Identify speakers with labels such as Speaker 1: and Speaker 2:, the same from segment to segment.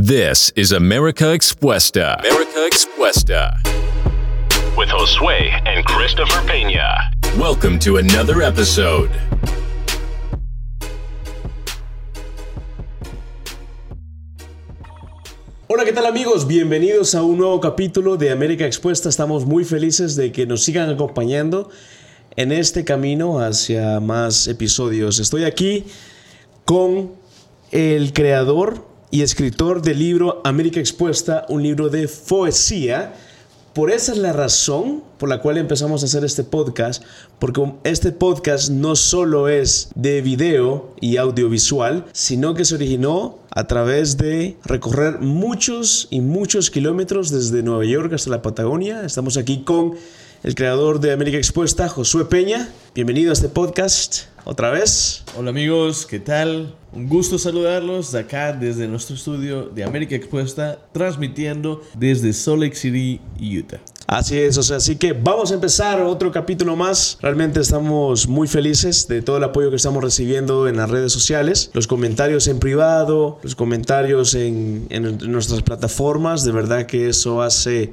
Speaker 1: This is America Expuesta. America Expuesta.
Speaker 2: with Josue and Christopher Pena.
Speaker 1: Welcome to another episode.
Speaker 3: Hola, ¿qué tal amigos? Bienvenidos a un nuevo capítulo de América Expuesta. Estamos muy felices de que nos sigan acompañando en este camino hacia más episodios. Estoy aquí con el creador y escritor del libro América Expuesta, un libro de poesía. Por esa es la razón por la cual empezamos a hacer este podcast, porque este podcast no solo es de video y audiovisual, sino que se originó a través de recorrer muchos y muchos kilómetros desde Nueva York hasta la Patagonia. Estamos aquí con el creador de América Expuesta, Josué Peña. Bienvenido a este podcast otra vez.
Speaker 4: Hola amigos, ¿qué tal? Un gusto saludarlos de acá desde nuestro estudio de América Expuesta, transmitiendo desde Salt Lake City, Utah.
Speaker 3: Así es, o sea, así que vamos a empezar otro capítulo más. Realmente estamos muy felices de todo el apoyo que estamos recibiendo en las redes sociales, los comentarios en privado, los comentarios en, en nuestras plataformas. De verdad que eso hace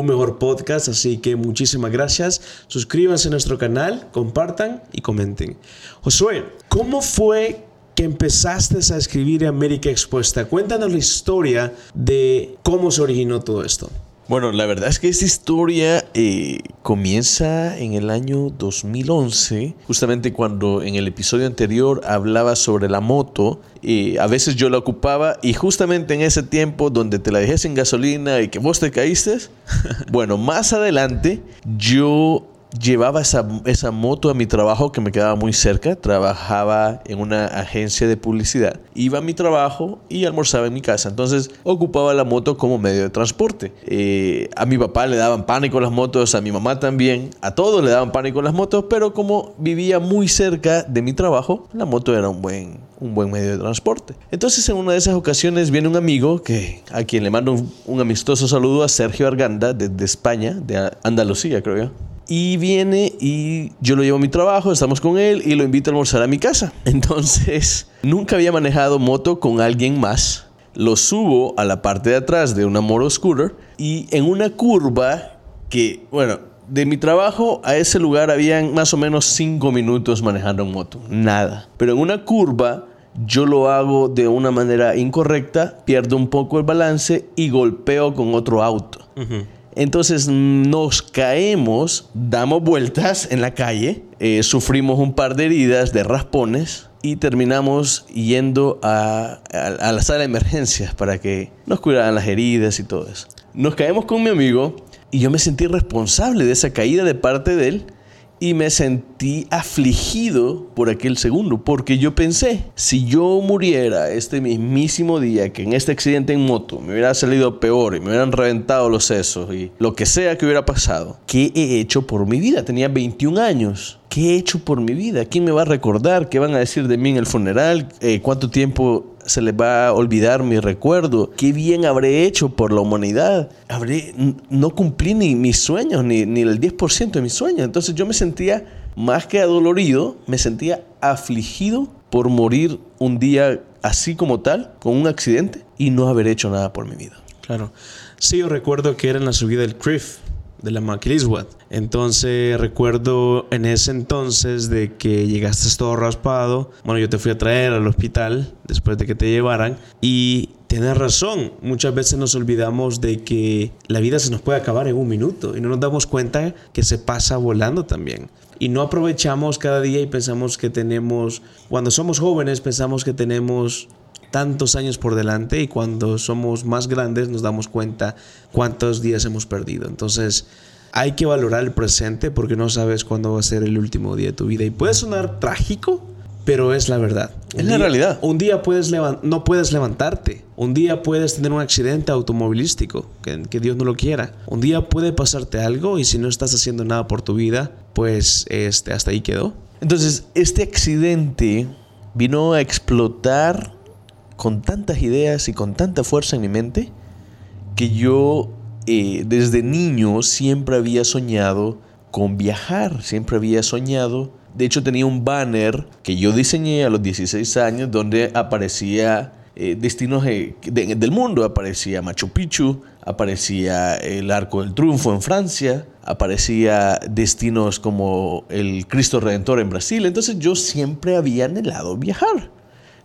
Speaker 3: un mejor podcast, así que muchísimas gracias. Suscríbanse a nuestro canal, compartan y comenten. Josué, ¿cómo fue que empezaste a escribir América Expuesta? Cuéntanos la historia de cómo se originó todo esto.
Speaker 4: Bueno, la verdad es que esta historia eh, comienza en el año 2011, justamente cuando en el episodio anterior hablaba sobre la moto. eh, a veces yo la ocupaba y justamente en ese tiempo donde te la dejé sin gasolina y que vos te caíste, bueno, más adelante yo llevaba esa, esa moto a mi trabajo que me quedaba muy cerca. Trabajaba en una agencia de publicidad. Iba a mi trabajo y almorzaba en mi casa. Entonces ocupaba la moto como medio de transporte. Eh, a mi papá le daban pánico las motos, a mi mamá también. A todos le daban pánico las motos, pero como vivía muy cerca de mi trabajo, la moto era un buen, un buen medio de transporte. Entonces en una de esas ocasiones viene un amigo que a quien le mando un, amistoso saludo a Sergio Arganda desde España, de Andalucía creo yo. Y viene y yo lo llevo a mi trabajo, estamos con él y lo invito a almorzar a mi casa. Entonces, nunca había manejado moto con alguien más. Lo subo a la parte de atrás de una moto scooter y en una curva que, bueno, de mi trabajo a ese lugar habían más o menos 5 minutos manejando en moto. Nada. Pero en una curva yo lo hago de una manera incorrecta, pierdo un poco el balance y golpeo con otro auto. Entonces nos caemos, damos vueltas en la calle, eh, sufrimos un par de heridas de raspones y terminamos yendo a, a- la sala de emergencias para que nos curaran las heridas y todo eso. Nos caemos con mi amigo y yo me sentí responsable de esa caída de parte de él y me sentí afligido por aquel segundo, porque yo pensé, si yo muriera este mismísimo día que en este accidente en moto me hubiera salido peor y me hubieran reventado los sesos y lo que sea que hubiera pasado, ¿qué he hecho por mi vida? Tenía 21 años. ¿Qué he hecho por mi vida? ¿Quién me va a recordar? ¿Qué van a decir de mí en el funeral? Eh, ¿Cuánto tiempo se les va a olvidar mi recuerdo? ¿Qué bien habré hecho por la humanidad? Habré, no cumplí ni mis sueños, ni, ni el 10% de mis sueños. Entonces yo me sentía más que adolorido, me sentía afligido por morir un día así como tal, con un accidente, y no haber hecho nada por mi vida.
Speaker 3: Claro. Sí, yo recuerdo que era en la subida del Cliff de la McLeeswood. Entonces recuerdo en ese entonces de que llegaste todo raspado. Bueno, yo te fui a traer al hospital después de que te llevaran y tienes razón. Muchas veces nos olvidamos de que la vida se nos puede acabar en un minuto y no nos damos cuenta que se pasa volando también. Y no aprovechamos cada día y pensamos que tenemos, cuando somos jóvenes pensamos que tenemos tantos años por delante y cuando somos más grandes nos damos cuenta cuántos días hemos perdido. Entonces hay que valorar el presente porque no sabes cuándo va a ser el último día de tu vida. Y puede sonar trágico, pero es la verdad.
Speaker 4: Es la
Speaker 3: día-
Speaker 4: realidad.
Speaker 3: Un día puedes no puedes levantarte. Un día puedes tener un accidente automovilístico, que, que Dios no lo quiera. Un día puede pasarte algo y si no estás haciendo nada por tu vida, pues este, hasta ahí quedó.
Speaker 4: Entonces, este accidente vino a explotar con tantas ideas y con tanta fuerza en mi mente que yo eh, desde niño siempre había soñado con viajar, siempre había soñado. De hecho tenía un banner que yo diseñé a los 16 años donde aparecía eh, destinos de- del mundo. Aparecía Machu Picchu, aparecía el Arco del Triunfo en Francia, aparecía destinos como el Cristo Redentor en Brasil. Entonces yo siempre había anhelado viajar.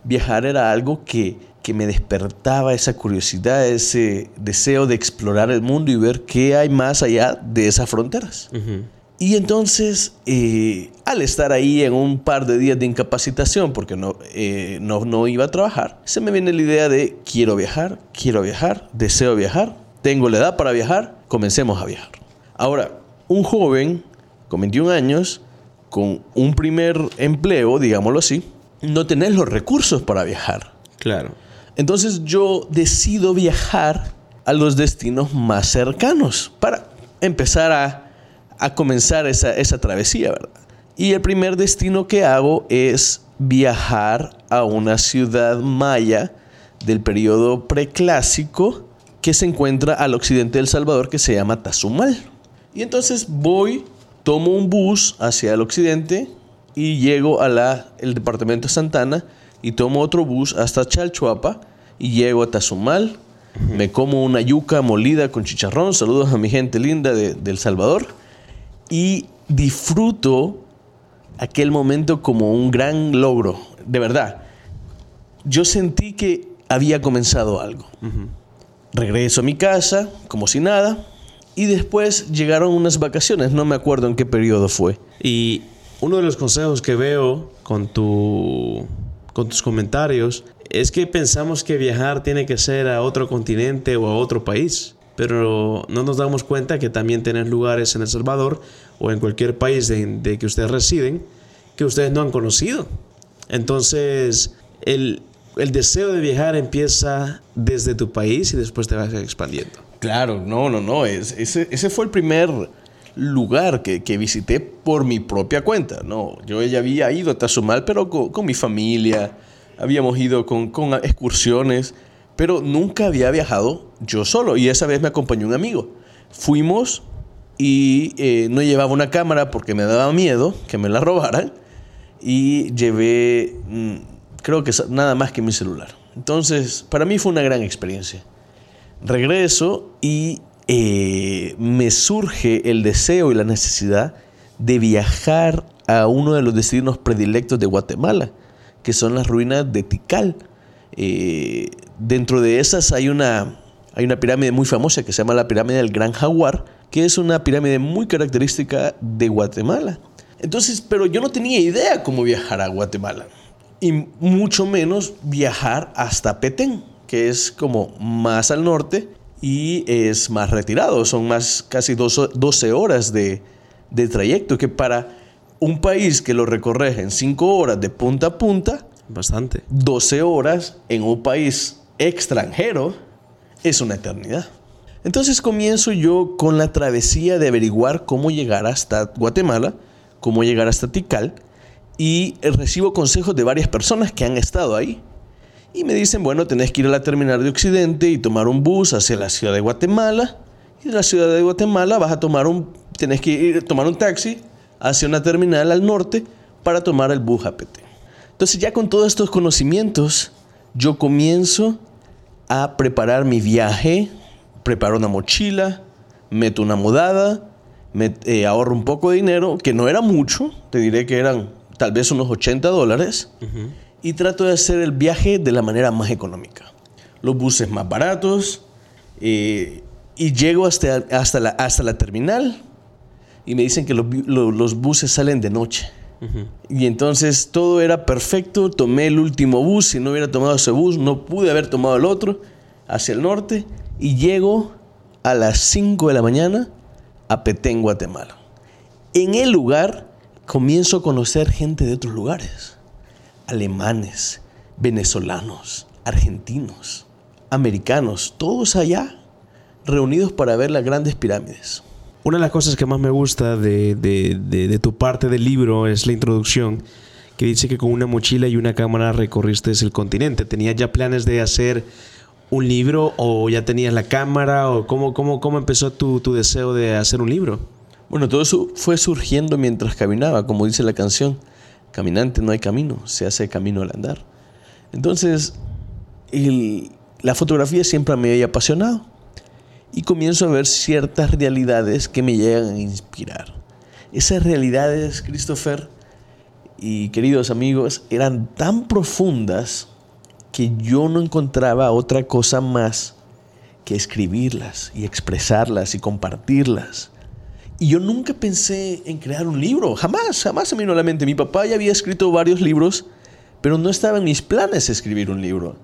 Speaker 4: Viajar era algo que, que me despertaba esa curiosidad, ese deseo de explorar el mundo y ver qué hay más allá de esas fronteras. Y entonces, eh, al estar ahí en un par de días de incapacitación, porque no, eh, no, no iba a trabajar, se me viene la idea de quiero viajar, quiero viajar, deseo viajar, tengo la edad para viajar, comencemos a viajar. Ahora, un joven con 21 años, con un primer empleo, digámoslo así, no tenés los recursos para viajar.
Speaker 3: Claro.
Speaker 4: Entonces yo decido viajar a los destinos más cercanos para empezar a, a comenzar esa, esa travesía, ¿verdad? Y el primer destino que hago es viajar a una ciudad maya del periodo preclásico que se encuentra al occidente del Salvador que se llama Tazumal. Y entonces voy, tomo un bus hacia el occidente y llego a la, el departamento de Santana y tomo otro bus hasta Chalchuapa y llego a Tazumal. Me como una yuca molida con chicharrón. Saludos a mi gente linda de, de El Salvador. Y disfruto aquel momento como un gran logro. De verdad. Yo sentí que había comenzado algo. Regreso a mi casa, como si nada. Y después llegaron unas vacaciones. No me acuerdo en qué periodo fue.
Speaker 3: Y uno de los consejos que veo con, tu, con tus comentarios es que pensamos que viajar tiene que ser a otro continente o a otro país, pero no nos damos cuenta que también tienen lugares en El Salvador o en cualquier país de, que ustedes residen que ustedes no han conocido. Entonces, el, deseo de viajar empieza desde tu país y después te vas expandiendo.
Speaker 4: Claro, no, no, no. es- ese fue el primer lugar que, que visité por mi propia cuenta. No, yo ya había ido a Tazumal, pero con, con mi familia. Habíamos ido con, con excursiones, pero nunca había viajado yo solo. Y esa vez me acompañó un amigo. Fuimos y eh, no llevaba una cámara porque me daba miedo que me la robaran. Y llevé, mm, creo que nada más que mi celular. Entonces, para mí fue una gran experiencia regreso y eh, me surge el deseo y la necesidad de viajar a uno de los destinos predilectos de Guatemala, que son las ruinas de Tikal. Eh, dentro de esas hay una, hay una pirámide muy famosa que se llama la pirámide del Gran Jaguar, que es una pirámide muy característica de Guatemala. Entonces, pero yo no tenía idea cómo viajar a Guatemala. Y mucho menos viajar hasta Petén, que es como más al norte y es más retirado. Son más casi 12 12 horas de, de trayecto, que para un país que lo recorres en 5 horas de punta a punta,
Speaker 3: Bastante.
Speaker 4: 12 horas en un país extranjero es una eternidad. Entonces comienzo yo con la travesía de averiguar cómo llegar hasta Guatemala, cómo llegar hasta Tikal, y recibo consejos de varias personas que han estado ahí. Y me dicen, bueno, tenés que ir a la terminal de Occidente y tomar un bus hacia la ciudad de Guatemala. Y de la ciudad de Guatemala vas a tomar un, tenés que ir, tomar un taxi hacia una terminal al norte para tomar el bus a Petén. Entonces ya con todos estos conocimientos, yo comienzo a preparar mi viaje, preparo una mochila, meto una mudada, me, eh, ahorro un poco de dinero, que no era mucho, te diré que eran tal vez unos 80 dólares, y trato de hacer el viaje de la manera más económica. Los buses más baratos, eh, y llego hasta, hasta, la, hasta la terminal, y me dicen que los, los buses salen de noche. Y entonces todo era perfecto, tomé el último bus, si no hubiera tomado ese bus no pude haber tomado el otro hacia el norte y llego a las 5 de la mañana a Petén, Guatemala. En el lugar comienzo a conocer gente de otros lugares, alemanes, venezolanos, argentinos, americanos, todos allá reunidos para ver las grandes pirámides.
Speaker 3: Una de las cosas que más me gusta de, de- de- de tu parte del libro es la introducción, que dice que con una mochila y una cámara recorriste el continente. ¿Tenías ya planes de hacer un libro o ya tenías la cámara o cómo, cómo, cómo empezó tu, tu deseo de hacer un libro?
Speaker 4: Bueno, todo eso fue surgiendo mientras caminaba, como dice la canción. Caminante no hay camino, se hace camino al andar. Entonces, la fotografía siempre me había apasionado y comienzo a ver ciertas realidades que me llegan a inspirar. Esas realidades, Christopher y queridos amigos, eran tan profundas que yo no encontraba otra cosa más que escribirlas y expresarlas y compartirlas. Y yo nunca pensé en crear un libro, jamás, jamás se me vino a la mente. Mi papá ya había escrito varios libros, pero no estaba en mis planes escribir un libro.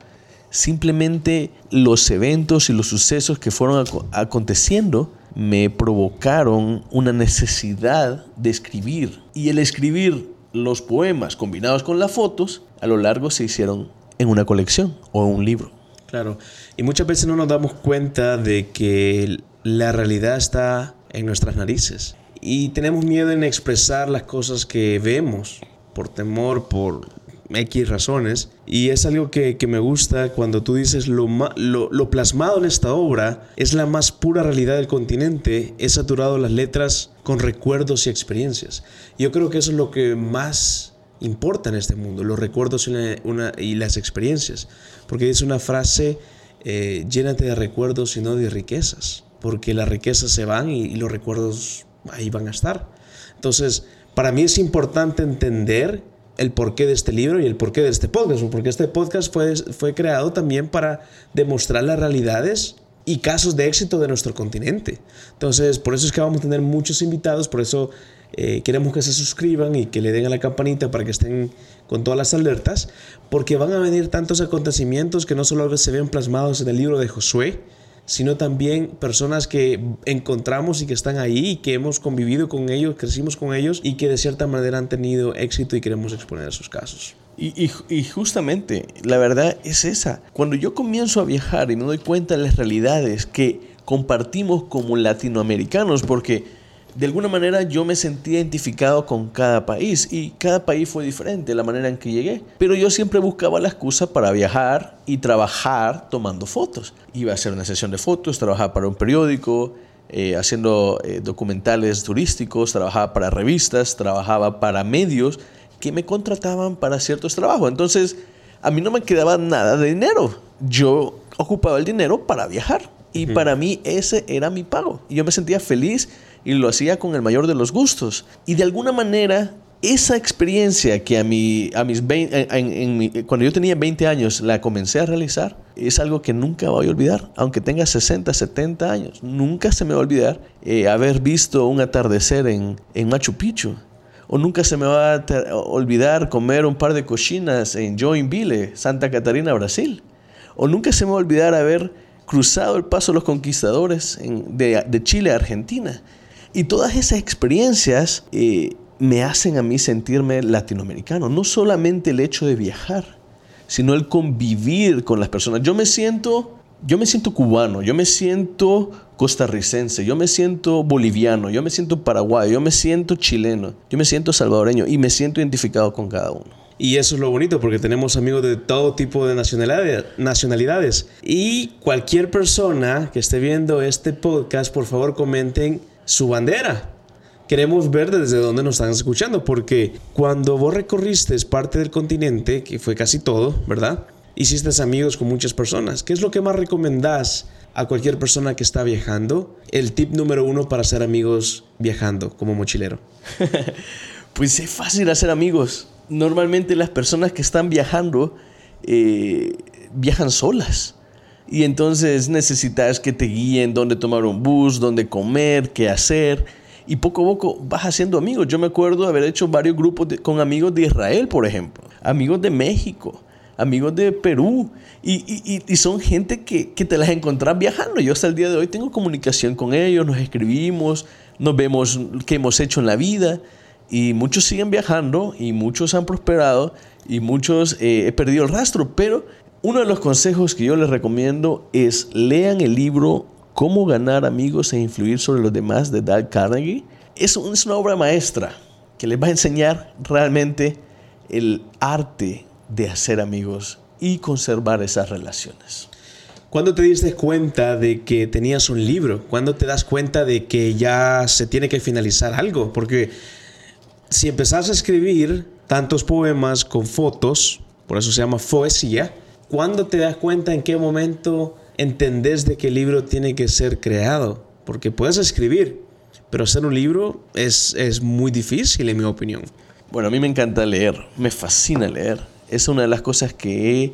Speaker 4: Simplemente los eventos y los sucesos que fueron aconteciendo me provocaron una necesidad de escribir. Y el escribir los poemas combinados con las fotos, a lo largo se hicieron en una colección o en un libro.
Speaker 3: Claro, y muchas veces no nos damos cuenta de que la realidad está en nuestras narices. Y tenemos miedo en expresar las cosas que vemos por temor, por X razones. Y es algo que, me gusta cuando tú dices lo, lo, plasmado en esta obra es la más pura realidad del continente, es saturado las letras con recuerdos y experiencias. Yo creo que eso es lo que más importa en este mundo, los recuerdos y, las experiencias. Porque es una frase, eh, llénate de recuerdos y no de riquezas. Porque las riquezas se van y los recuerdos ahí van a estar. Entonces, para mí es importante entender el porqué de este libro y el porqué de este podcast, porque este podcast fue, fue creado también para demostrar las realidades y casos de éxito de nuestro continente. Entonces, por eso es que vamos a tener muchos invitados, por eso eh, queremos que se suscriban y que le den a la campanita para que estén con todas las alertas, porque van a venir tantos acontecimientos que no solo se ven plasmados en el libro de Josué, sino también personas que encontramos y que están ahí y que hemos convivido con ellos, crecimos con ellos y que de cierta manera han tenido éxito y queremos exponer sus casos.
Speaker 4: Y, y, justamente, la verdad es esa. Cuando yo comienzo a viajar y me doy cuenta de las realidades que compartimos como latinoamericanos, porque de alguna manera yo me sentí identificado con cada país y cada país fue diferente la manera en que llegué. Pero yo siempre buscaba la excusa para viajar y trabajar tomando fotos. Iba a hacer una sesión de fotos, trabajaba para un periódico, eh, haciendo eh, documentales turísticos, trabajaba para revistas, trabajaba para medios que me contrataban para ciertos trabajos. Entonces, a mí no me quedaba nada de dinero. Yo ocupaba el dinero para viajar. Y para mí ese era mi pago. Y yo me sentía feliz y lo hacía con el mayor de los gustos. Y de alguna manera, esa experiencia que a, mi, a mis 20, cuando yo tenía 20 años la comencé a realizar, es algo que nunca voy a olvidar, aunque tenga 60, 70 años. Nunca se me va a olvidar eh, haber visto un atardecer en, en Machu Picchu. O nunca se me va a olvidar comer un par de cochinas en Joinville, Santa Catarina, Brasil. O nunca se me va a olvidar haber cruzado el paso de los conquistadores de, de Chile a Argentina. Y todas esas experiencias eh, me hacen a mí sentirme latinoamericano. No solamente el hecho de viajar, sino el convivir con las personas. Yo me siento, yo me siento cubano, yo me siento costarricense, yo me siento boliviano, yo me siento paraguayo, yo me siento chileno, yo me siento salvadoreño y me siento identificado con cada uno.
Speaker 3: Y eso es lo bonito porque tenemos amigos de todo tipo de nacionalidades. Y cualquier persona que esté viendo este podcast, por favor comenten su bandera. Queremos ver desde dónde nos están escuchando, porque cuando vos recorriste parte del continente, que fue casi todo, ¿verdad? Hiciste amigos con muchas personas. ¿Qué es lo que más recomendás a cualquier persona que está viajando? El tip número uno para ser amigos viajando como mochilero.
Speaker 4: pues es fácil hacer amigos. Normalmente las personas que están viajando eh, viajan solas. Y entonces necesitas que te guíen dónde tomar un bus, dónde comer, qué hacer. Y poco a poco vas haciendo amigos. Yo me acuerdo de haber hecho varios grupos con amigos de Israel, por ejemplo. Amigos de México. Amigos de Perú. Y, y, son gente que, que, te las encontrás viajando. Yo hasta el día de hoy tengo comunicación con ellos, nos escribimos, nos vemos qué hemos hecho en la vida. Y muchos siguen viajando y muchos han prosperado y muchos eh, he perdido el rastro. Pero uno de los consejos que yo les recomiendo es lean el libro Cómo ganar amigos e influir sobre los demás de Dale Carnegie. Es, una obra maestra que les va a enseñar realmente el arte de hacer amigos y conservar esas relaciones.
Speaker 3: ¿Cuándo te diste cuenta de que tenías un libro? ¿Cuándo te das cuenta de que ya se tiene que finalizar algo? Porque si empezás a escribir tantos poemas con fotos, por eso se llama poesía, ¿cuándo te das cuenta en qué momento entendés de el libro tiene que ser creado? Porque puedes escribir, pero hacer un libro es, es muy difícil, en mi opinión.
Speaker 4: Bueno, a mí me encanta leer, me fascina leer. Es una de las cosas que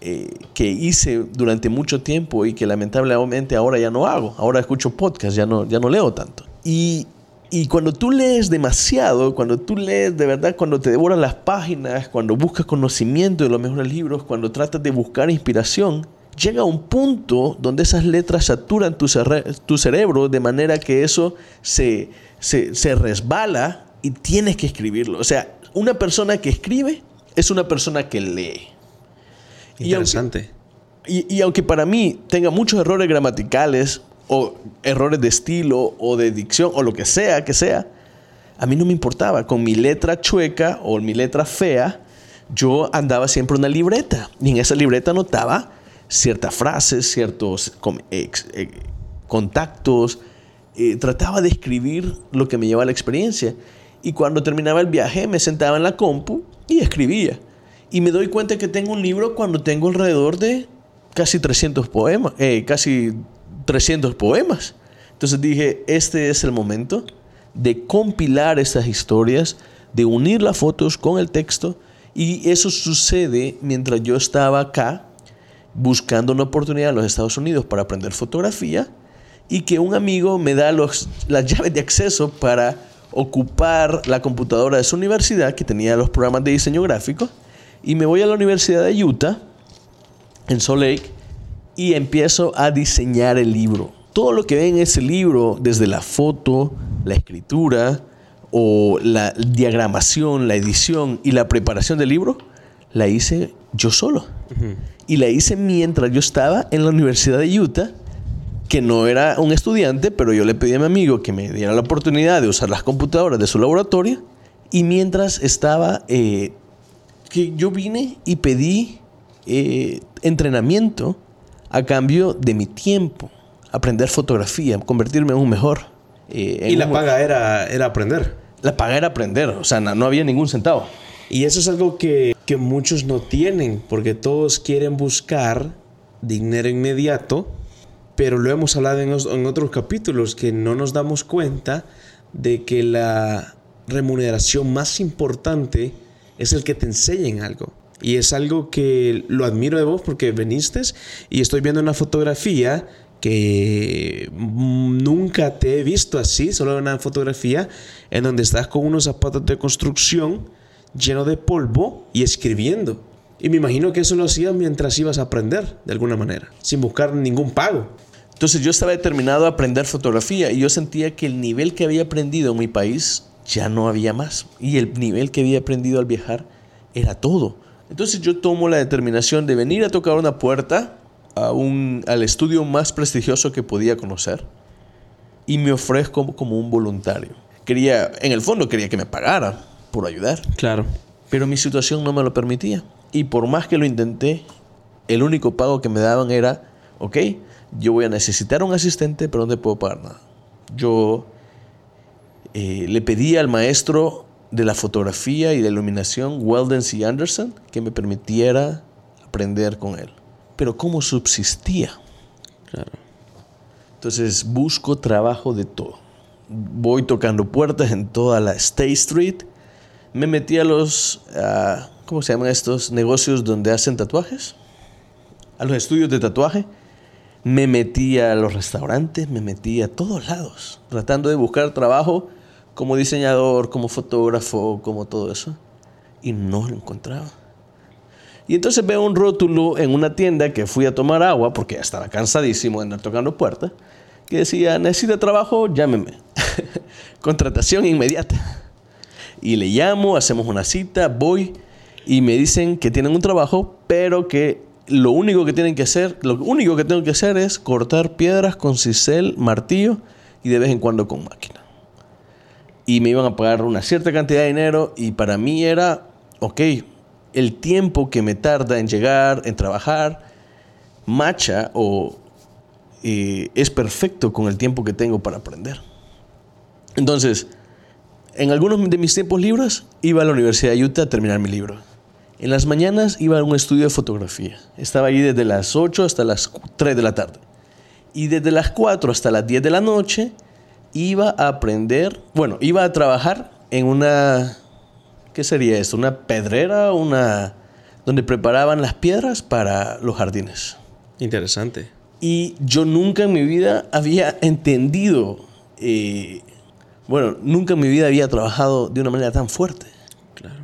Speaker 4: eh, que hice durante mucho tiempo y que lamentablemente ahora ya no hago. Ahora escucho podcast, ya no, ya no leo tanto. Y, y cuando tú lees demasiado, cuando tú lees de verdad, cuando te devoran las páginas, cuando buscas conocimiento de los mejores libros, cuando tratas de buscar inspiración, llega un punto donde esas letras saturan tu, tu cerebro de manera que eso se, se, se resbala y tienes que escribirlo. O sea, una persona que escribe es una persona que lee.
Speaker 3: Interesante.
Speaker 4: Y aunque, para mí tenga muchos errores gramaticales o errores de estilo o de dicción o lo que sea que sea, a mí no me importaba. Con mi letra chueca o mi letra fea, yo andaba siempre una libreta y en esa libreta anotaba ciertas frases, ciertos eh, contactos, eh, trataba de escribir lo que me llevaba la experiencia. Y cuando terminaba el viaje me sentaba en la compu y escribía. Y me doy cuenta que tengo un libro cuando tengo alrededor de casi 300 poemas, eh, casi 300 poemas. Entonces dije, este es el momento de compilar estas historias, de unir las fotos con el texto. Y eso sucede mientras yo estaba acá buscando una oportunidad en los Estados Unidos para aprender fotografía y que un amigo me da los, las llaves de acceso para ocupar la computadora de su universidad que tenía los programas de diseño gráfico y me voy a la Universidad de Utah, en Salt Lake, y empiezo a diseñar el libro. Todo lo que ven en ese libro, desde la foto, la escritura, o la diagramación, la edición y la preparación del libro, la hice yo solo. Y la hice mientras yo estaba en la Universidad de Utah, que no era un estudiante, pero yo le pedí a mi amigo que me diera la oportunidad de usar las computadoras de su laboratorio. Y mientras estaba eh, que yo vine y pedí eh, entrenamiento a cambio de mi tiempo, aprender fotografía, convertirme en un mejor.
Speaker 3: Eh, y la paga era, era aprender.
Speaker 4: La paga era aprender, o sea, no, había ningún centavo.
Speaker 3: Y eso es algo que, que muchos no tienen, porque todos quieren buscar dinero inmediato, pero lo hemos hablado en, en otros capítulos, que no nos damos cuenta de que la remuneración más importante es el que te enseñen algo. Y es algo que lo admiro de vos porque veniste y estoy viendo una fotografía que nunca te he visto así, solo una fotografía en donde estás con unos zapatos de construcción lleno de polvo y escribiendo. Y me imagino que eso lo hacías mientras ibas a aprender, de alguna manera, sin buscar ningún pago.
Speaker 4: Entonces yo estaba determinado a aprender fotografía y yo sentía que el nivel que había aprendido en mi país ya no había más. Y el nivel que había aprendido al viajar era todo. Entonces yo tomo la determinación de venir a tocar una puerta a un, al estudio más prestigioso que podía conocer y me ofrezco como un voluntario. Quería, en el fondo quería que me pagaran por ayudar.
Speaker 3: Claro.
Speaker 4: Pero mi situación no me lo permitía. Y por más que lo intenté, el único pago que me daban era, ok, yo voy a necesitar un asistente, pero no te puedo pagar nada. Yo eh, le pedí al maestro de la fotografía y de iluminación, Weldon C. Anderson, que me permitiera aprender con él. Pero ¿cómo subsistía? Entonces busco trabajo de todo. Voy tocando puertas en toda la State Street. Me metí a los, ¿cómo se llaman estos negocios donde hacen tatuajes? A los estudios de tatuaje. Me metí a los restaurantes, me metí a todos lados, tratando de buscar trabajo como diseñador, como fotógrafo, como todo eso. Y no lo encontraba. Y entonces veo un rótulo en una tienda que fui a tomar agua porque ya estaba cansadísimo de andar tocando puertas, que decía, necesita trabajo, llámeme. Contratación inmediata. Y le llamo, hacemos una cita, voy y me dicen que tienen un trabajo, pero que lo único que tienen que hacer, lo único que tengo que hacer es cortar piedras con cisel, martillo y de vez en cuando con máquina y me iban a pagar una cierta cantidad de dinero y para mí era, ok, el tiempo que me tarda en llegar, en trabajar, macha o eh, es perfecto con el tiempo que tengo para aprender. Entonces, en algunos de mis tiempos libres iba a la Universidad de Utah a terminar mi libro. En las mañanas iba a un estudio de fotografía. Estaba ahí desde las 8 hasta las 3 de la tarde. Y desde las 4 hasta las 10 de la noche iba a aprender, bueno, iba a trabajar en una, ¿qué sería esto? Una pedrera, una, donde preparaban las piedras para los jardines.
Speaker 3: Interesante.
Speaker 4: Y yo nunca en mi vida había entendido, eh, bueno, nunca en mi vida había trabajado de una manera tan fuerte.
Speaker 3: Claro.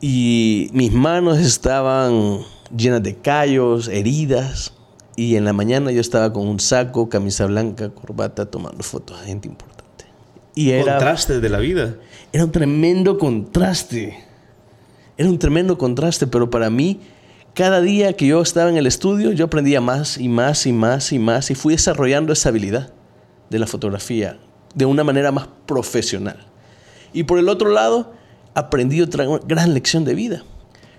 Speaker 4: Y mis manos estaban llenas de callos, heridas. Y en la mañana yo estaba con un saco, camisa blanca, corbata, tomando fotos a gente importante. Y era,
Speaker 3: Contrastes de la vida.
Speaker 4: era un tremendo contraste. Era un tremendo contraste, pero para mí, cada día que yo estaba en el estudio, yo aprendía más y más y más y más y fui desarrollando esa habilidad de la fotografía de una manera más profesional. Y por el otro lado, aprendí otra gran lección de vida.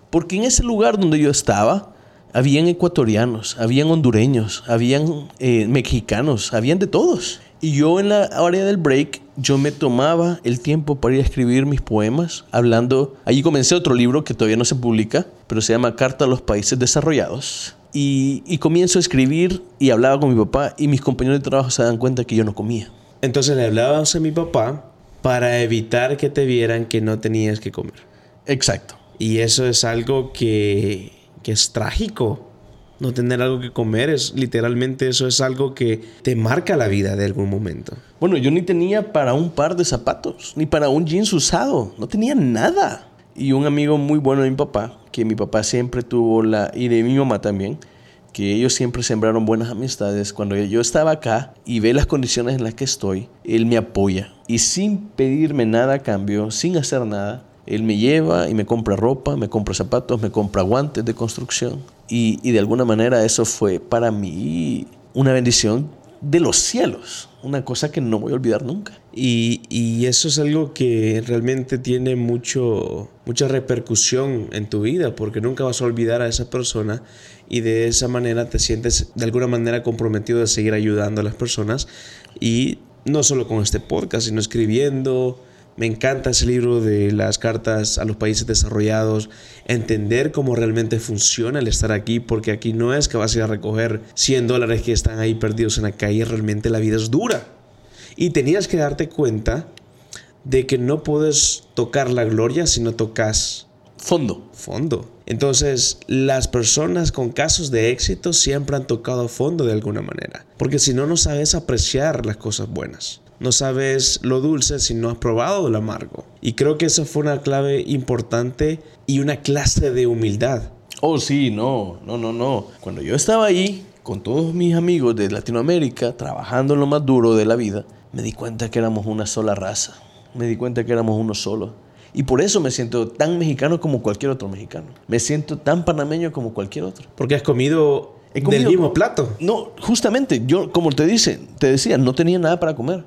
Speaker 4: Porque en ese lugar donde yo estaba, habían ecuatorianos, habían hondureños, habían eh, mexicanos, habían de todos. Y yo en la hora del break, yo me tomaba el tiempo para ir a escribir mis poemas, hablando... Allí comencé otro libro que todavía no se publica, pero se llama Carta a los Países Desarrollados. Y, y comienzo a escribir y hablaba con mi papá y mis compañeros de trabajo se dan cuenta que yo no comía.
Speaker 3: Entonces le hablabas a mi papá para evitar que te vieran que no tenías que comer.
Speaker 4: Exacto.
Speaker 3: Y eso es algo que, que es trágico. No tener algo que comer es literalmente eso es algo que te marca la vida de algún momento.
Speaker 4: Bueno, yo ni tenía para un par de zapatos, ni para un jeans usado, no tenía nada. Y un amigo muy bueno de mi papá, que mi papá siempre tuvo la, y de mi mamá también, que ellos siempre sembraron buenas amistades. Cuando yo estaba acá y ve las condiciones en las que estoy, él me apoya. Y sin pedirme nada a cambio, sin hacer nada, él me lleva y me compra ropa, me compra zapatos, me compra guantes de construcción. Y, y de alguna manera eso fue para mí una bendición de los cielos, una cosa que no voy a olvidar nunca.
Speaker 3: Y, y eso es algo que realmente tiene mucho, mucha repercusión en tu vida, porque nunca vas a olvidar a esa persona y de esa manera te sientes de alguna manera comprometido de seguir ayudando a las personas. Y no solo con este podcast, sino escribiendo. Me encanta ese libro de las cartas a los países desarrollados, entender cómo realmente funciona el estar aquí, porque aquí no es que vas a ir a recoger 100 dólares que están ahí perdidos en la calle, realmente la vida es dura. Y tenías que darte cuenta de que no puedes tocar la gloria si no tocas
Speaker 4: Fondo.
Speaker 3: fondo. Entonces, las personas con casos de éxito siempre han tocado fondo de alguna manera, porque si no, no sabes apreciar las cosas buenas. No sabes lo dulce si no has probado lo amargo. Y creo que esa fue una clave importante y una clase de humildad.
Speaker 4: Oh, sí, no, no, no, no. Cuando yo estaba ahí con todos mis amigos de Latinoamérica, trabajando en lo más duro de la vida, me di cuenta que éramos una sola raza. Me di cuenta que éramos uno solo. Y por eso me siento tan mexicano como cualquier otro mexicano. Me siento tan panameño como cualquier otro.
Speaker 3: Porque has comido,
Speaker 4: comido
Speaker 3: del mismo plato.
Speaker 4: No, justamente, yo, como te dice, te decía, no tenía nada para comer.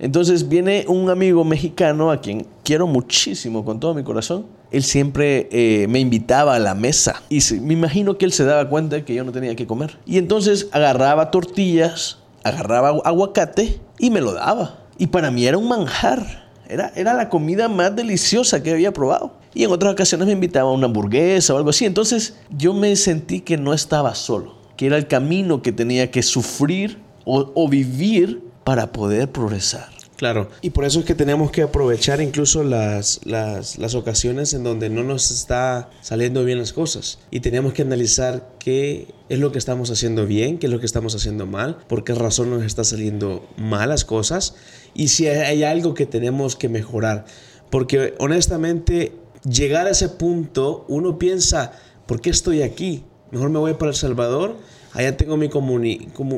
Speaker 4: Entonces viene un amigo mexicano a quien quiero muchísimo con todo mi corazón. Él siempre eh, me invitaba a la mesa y me imagino que él se daba cuenta que yo no tenía que comer. Y entonces agarraba tortillas, agarraba agu- aguacate y me lo daba. Y para mí era un manjar. Era, era la comida más deliciosa que había probado. Y en otras ocasiones me invitaba a una hamburguesa o algo así. Entonces yo me sentí que no estaba solo, que era el camino que tenía que sufrir o vivir para poder progresar.
Speaker 3: Claro, y por eso es que tenemos que aprovechar incluso las, las, las ocasiones en donde no nos está saliendo bien las cosas. Y tenemos que analizar qué es lo que estamos haciendo bien, qué es lo que estamos haciendo mal, por qué razón nos está saliendo mal las cosas y si hay algo que tenemos que mejorar. Porque honestamente, llegar a ese punto, uno piensa, ¿por qué estoy aquí? Mejor me voy para El Salvador Allá tengo mis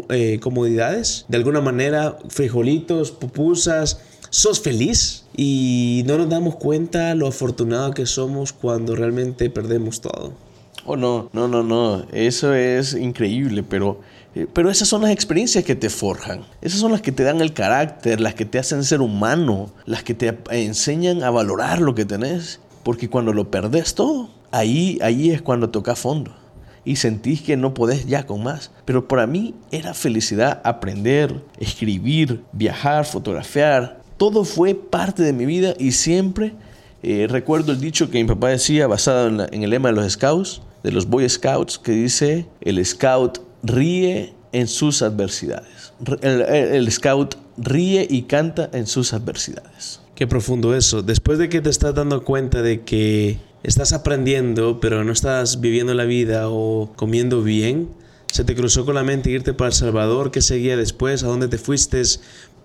Speaker 3: eh, comodidades. De alguna manera, frijolitos, pupusas. Sos feliz y no nos damos cuenta lo afortunado que somos cuando realmente perdemos todo.
Speaker 4: Oh, no, no, no, no. Eso es increíble, pero, eh, pero esas son las experiencias que te forjan. Esas son las que te dan el carácter, las que te hacen ser humano, las que te enseñan a valorar lo que tenés. Porque cuando lo perdés todo, ahí, ahí es cuando toca fondo. Y sentís que no podés ya con más. Pero para mí era felicidad aprender, escribir, viajar, fotografiar. Todo fue parte de mi vida y siempre Eh, recuerdo el dicho que mi papá decía, basado en, el lema de los Scouts, de los Boy Scouts, que dice, el Scout ríe en sus adversidades. El Scout ríe y canta en sus adversidades.
Speaker 3: Qué profundo eso. Después de que te estás dando cuenta de que estás aprendiendo, pero no estás viviendo la vida o comiendo bien, se te cruzó con la mente irte para El Salvador. ¿Qué seguía después? ¿A dónde te fuiste?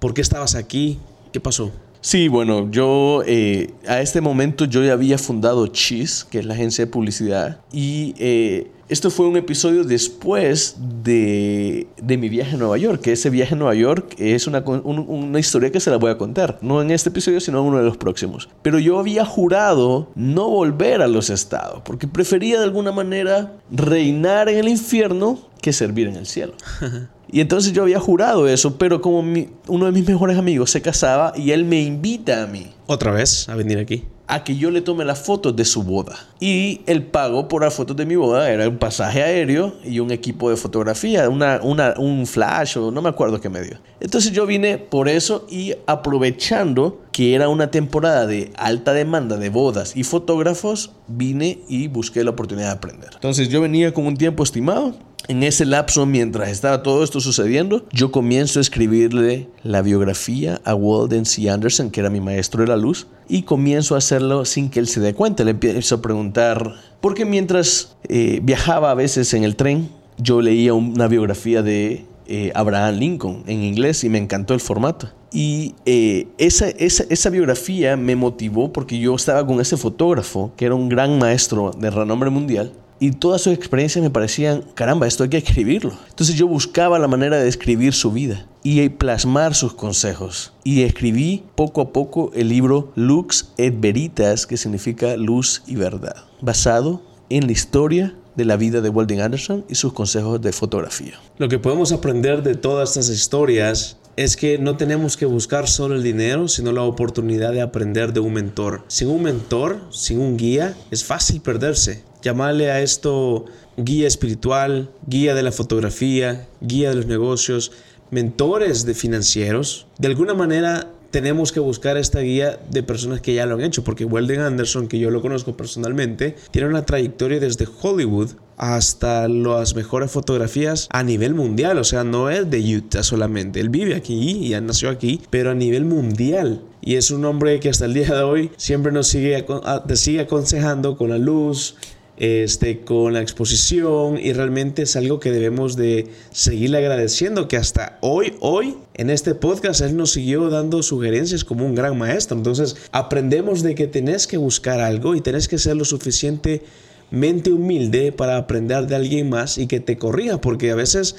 Speaker 3: ¿Por qué estabas aquí? ¿Qué pasó?
Speaker 4: Sí, bueno, yo eh, a este momento yo ya había fundado Cheese, que es la agencia de publicidad, y eh, esto fue un episodio después de, de mi viaje a Nueva York, que ese viaje a Nueva York es una, un- una historia que se la voy a contar, no en este episodio, sino en uno de los próximos. Pero yo había jurado no volver a los estados, porque prefería de alguna manera reinar en el infierno que servir en el cielo. Y entonces yo había jurado eso, pero como mi- uno de mis mejores amigos se casaba y él me invita a mí
Speaker 3: Otra vez a venir aquí.
Speaker 4: A que yo le tome las fotos de su boda. Y el pago por las fotos de mi boda era un pasaje aéreo y un equipo de fotografía, una, una- un flash o no me acuerdo qué medio. Entonces yo vine por eso y aprovechando que era una temporada de alta demanda de bodas y fotógrafos, vine y busqué la oportunidad de aprender. Entonces yo venía con un tiempo estimado. En ese lapso, mientras estaba todo esto sucediendo, yo comienzo a escribirle la biografía a Walden C. Anderson, que era mi maestro de la luz, y comienzo a hacerlo sin que él se dé cuenta. Le empiezo a preguntar, porque mientras eh, viajaba a veces en el tren, yo leía una biografía de eh, Abraham Lincoln en inglés y me encantó el formato. Y eh, esa, esa, esa biografía me motivó porque yo estaba con ese fotógrafo, que era un gran maestro de renombre mundial, y todas sus experiencias me parecían, caramba, esto hay que escribirlo. Entonces yo buscaba la manera de escribir su vida y plasmar sus consejos. Y escribí poco a poco el libro Lux et Veritas, que significa luz y verdad, basado en la historia de la vida de Walden Anderson y sus consejos de fotografía.
Speaker 3: Lo que podemos aprender de todas estas historias es que no tenemos que buscar solo el dinero, sino la oportunidad de aprender de un mentor. Sin un mentor, sin un guía, es fácil perderse. Llamarle a esto guía espiritual, guía de la fotografía, guía de los negocios, mentores de financieros. De alguna manera tenemos que buscar esta guía de personas que ya lo han hecho, porque Weldon Anderson, que yo lo conozco personalmente, tiene una trayectoria desde Hollywood hasta las mejores fotografías a nivel mundial, o sea, no es de Utah solamente, él vive aquí y nació aquí, pero a nivel mundial. Y es un hombre que hasta el día de hoy siempre nos sigue, te sigue aconsejando con la luz, este, con la exposición y realmente es algo que debemos de seguirle agradeciendo que hasta hoy, hoy, en este podcast él nos siguió dando sugerencias como un gran maestro. Entonces aprendemos de que tenés que buscar algo y tenés que ser lo suficientemente humilde para aprender de alguien más y que te corrija, porque a veces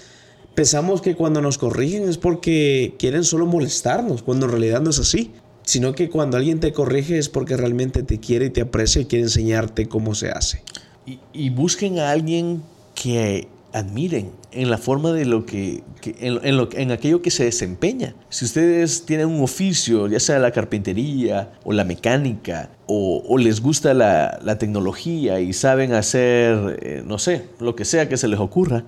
Speaker 3: pensamos que cuando nos corrigen es porque quieren solo molestarnos, cuando en realidad no es así sino que cuando alguien te corrige es porque realmente te quiere y te aprecia y quiere enseñarte cómo se hace.
Speaker 4: Y, busquen a alguien que admiren en la forma de lo que, en, en lo- en aquello que se desempeña. Si ustedes tienen un oficio, ya sea la carpintería o la mecánica, o, o les gusta la, la tecnología y saben hacer, eh, no sé, lo que sea que se les ocurra,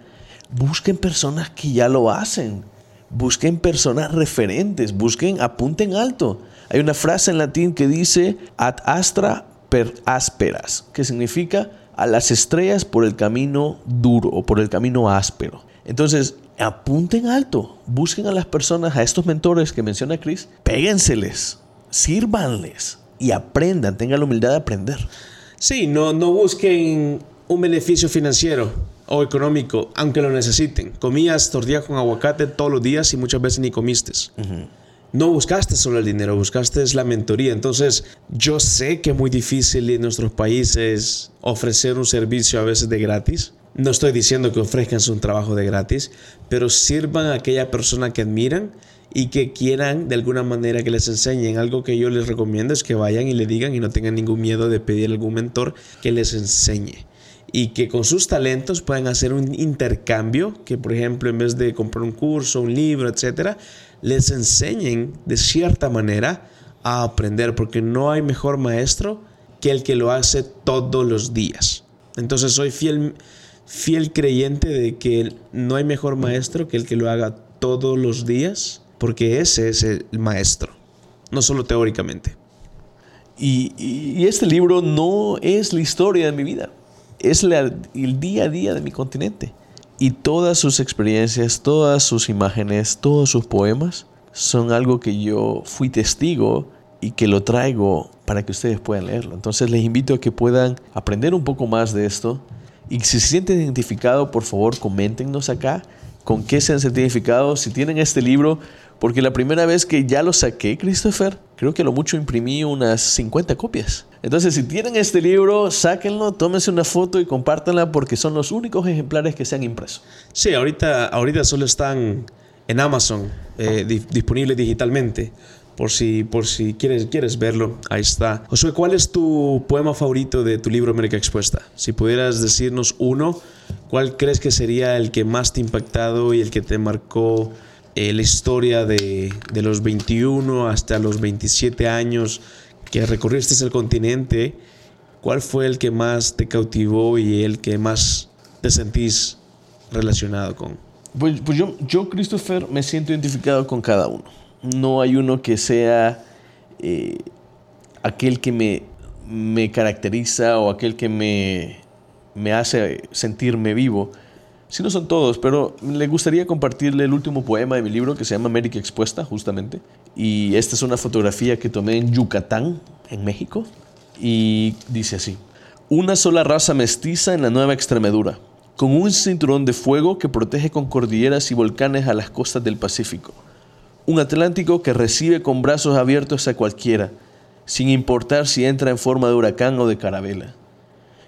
Speaker 4: busquen personas que ya lo hacen. Busquen personas referentes, busquen, apunten alto. Hay una frase en latín que dice ad astra per asperas, que significa a las estrellas por el camino duro o por el camino áspero. Entonces, apunten alto, busquen a las personas, a estos mentores que menciona Chris, péguenseles, sírvanles y aprendan, tengan la humildad de aprender.
Speaker 3: Sí, no, no busquen un beneficio financiero o económico, aunque lo necesiten. Comías tortilla con aguacate todos los días y muchas veces ni comiste. No buscaste solo el dinero, buscaste la mentoría. Entonces, yo sé que es muy difícil en nuestros países ofrecer un servicio a veces de gratis. No estoy diciendo que ofrezcan un trabajo de gratis, pero sirvan a aquella persona que admiran y que quieran de alguna manera que les enseñen. Algo que yo les recomiendo es que vayan y le digan y no tengan ningún miedo de pedir a algún mentor que les enseñe y que con sus talentos puedan hacer un intercambio, que por ejemplo en vez de comprar un curso, un libro, etcétera, les enseñen de cierta manera a aprender, porque no hay mejor maestro que el que lo hace todos los días. Entonces soy fiel, fiel creyente de que no hay mejor maestro que el que lo haga todos los días, porque ese es el maestro, no solo teóricamente.
Speaker 4: Y, este libro no es la historia de mi vida, es el día a día de mi continente. Y todas sus experiencias, todas sus imágenes, todos sus poemas son algo que yo fui testigo y que lo traigo para que ustedes puedan leerlo. Entonces les invito a que puedan aprender un poco más de esto. Y si se sienten identificados, por favor, coméntenos acá con qué se han sentido identificados, si tienen este libro, porque la primera vez que ya lo saqué, Christopher, creo que a lo mucho imprimí unas 50 copias. Entonces, si tienen este libro, sáquenlo, tómense una foto y compártanla porque son los únicos ejemplares que se han impreso.
Speaker 3: Sí, ahorita, ahorita solo están en Amazon, eh, di- disponibles digitalmente. Por si, por si quieres, quieres verlo, ahí está. Josué, ¿cuál es tu poema favorito de tu libro América Expuesta? Si pudieras decirnos uno, ¿cuál crees que sería el que más te ha impactado y el que te marcó eh, la historia de, de los 21 hasta los 27 años que recorriste el continente? ¿Cuál fue el que más te cautivó y el que más te sentís relacionado con?
Speaker 4: Pues, pues yo, yo, Christopher, me siento identificado con cada uno. No hay uno que sea eh, aquel que me, me caracteriza o aquel que me, me hace sentirme vivo. Sí, no son todos, pero le gustaría compartirle el último poema de mi libro que se llama América Expuesta, justamente. Y esta es una fotografía que tomé en Yucatán, en México. Y dice así. Una sola raza mestiza en la Nueva Extremadura, con un cinturón de fuego que protege con cordilleras y volcanes a las costas del Pacífico. Un Atlántico que recibe con brazos abiertos a cualquiera, sin importar si entra en forma de huracán o de carabela.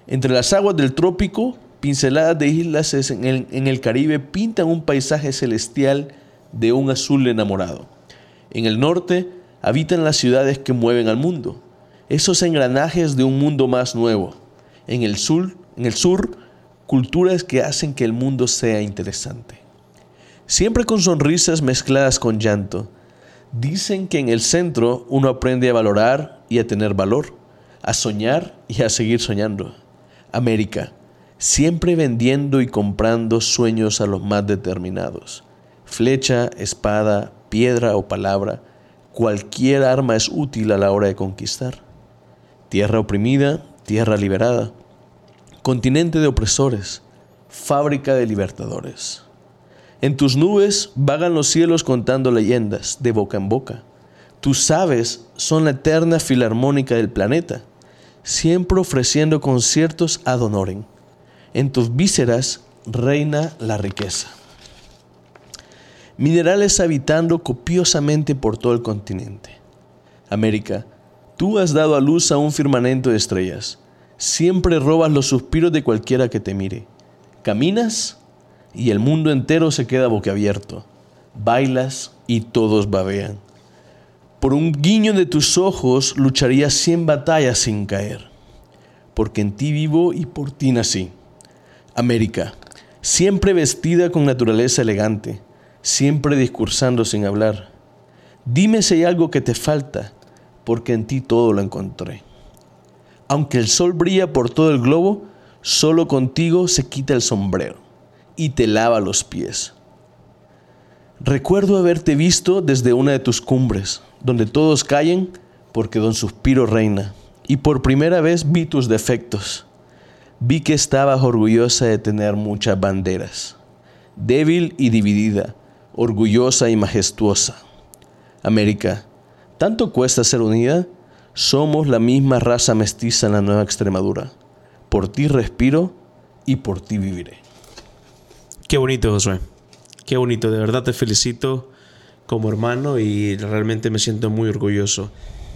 Speaker 4: Entre las aguas del trópico, pinceladas de islas en el, en el Caribe pintan un paisaje celestial de un azul enamorado. En el norte habitan las ciudades que mueven al mundo, esos engranajes de un mundo más nuevo. En el sur, en el sur, culturas que hacen que el mundo sea interesante. Siempre con sonrisas mezcladas con llanto. Dicen que en el centro uno aprende a valorar y a tener valor, a soñar y a seguir soñando. América, siempre vendiendo y comprando sueños a los más determinados. Flecha, espada, piedra o palabra, cualquier arma es útil a la hora de conquistar. Tierra oprimida, tierra liberada. Continente de opresores, fábrica de libertadores. En tus nubes vagan los cielos contando leyendas de boca en boca. Tus aves son la eterna filarmónica del planeta, siempre ofreciendo conciertos ad honorem. En tus vísceras reina la riqueza. Minerales habitando copiosamente por todo el continente. América, tú has dado a luz a un firmamento de estrellas. Siempre robas los suspiros de cualquiera que te mire. Caminas y el mundo entero se queda boquiabierto. Bailas y todos babean. Por un guiño de tus ojos lucharías cien batallas sin caer. Porque en ti vivo y por ti nací. América, siempre vestida con naturaleza elegante, siempre discursando sin hablar. Dime si hay algo que te falta, porque en ti todo lo encontré. Aunque el sol brilla por todo el globo, solo contigo se quita el sombrero y te lava los pies. Recuerdo haberte visto desde una de tus cumbres, donde todos callen porque don suspiro reina, y por primera vez vi tus defectos. Vi que estabas orgullosa de tener muchas banderas, débil y dividida, orgullosa y majestuosa. América, ¿tanto cuesta ser unida? Somos la misma raza mestiza en la Nueva Extremadura. Por ti respiro y por ti viviré.
Speaker 3: Qué bonito, Josué. Qué bonito. De verdad te felicito como hermano y realmente me siento muy orgulloso.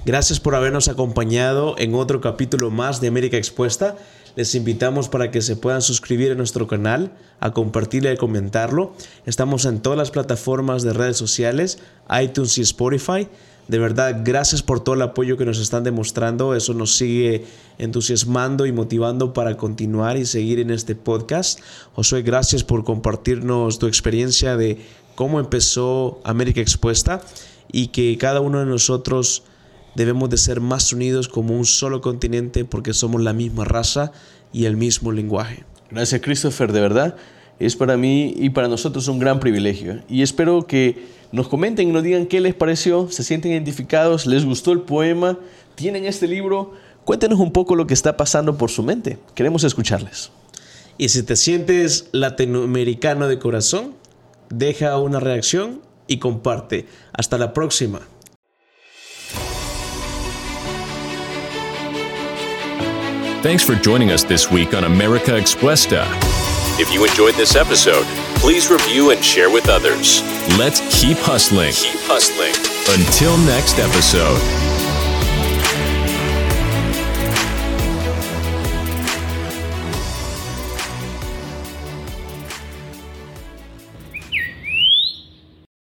Speaker 3: Gracias por habernos acompañado en otro capítulo más de América Expuesta. Les invitamos para que se puedan suscribir a nuestro canal, a compartirlo y a comentarlo. Estamos en todas las plataformas de redes sociales, iTunes y Spotify. De verdad, gracias por todo el apoyo que nos están demostrando. Eso nos sigue entusiasmando y motivando para continuar y seguir en este podcast. Josué, gracias por compartirnos tu experiencia de cómo empezó América Expuesta y que cada uno de nosotros debemos de ser más unidos como un solo continente porque somos la misma raza y el mismo lenguaje.
Speaker 4: Gracias Christopher, de verdad. es para mí y para nosotros un gran privilegio. Y espero que nos comenten y nos digan qué les pareció, se sienten identificados, les gustó el poema, tienen este libro. Cuéntenos un poco lo que está pasando por su mente. Queremos escucharles.
Speaker 3: Y si te sientes latinoamericano de corazón, deja una reacción y comparte. Hasta la próxima.
Speaker 1: Thanks for joining us this week on America Expuesta.
Speaker 2: If you enjoyed this episode, please review and share with others.
Speaker 1: Let's keep hustling.
Speaker 2: Keep hustling.
Speaker 1: Until next episode.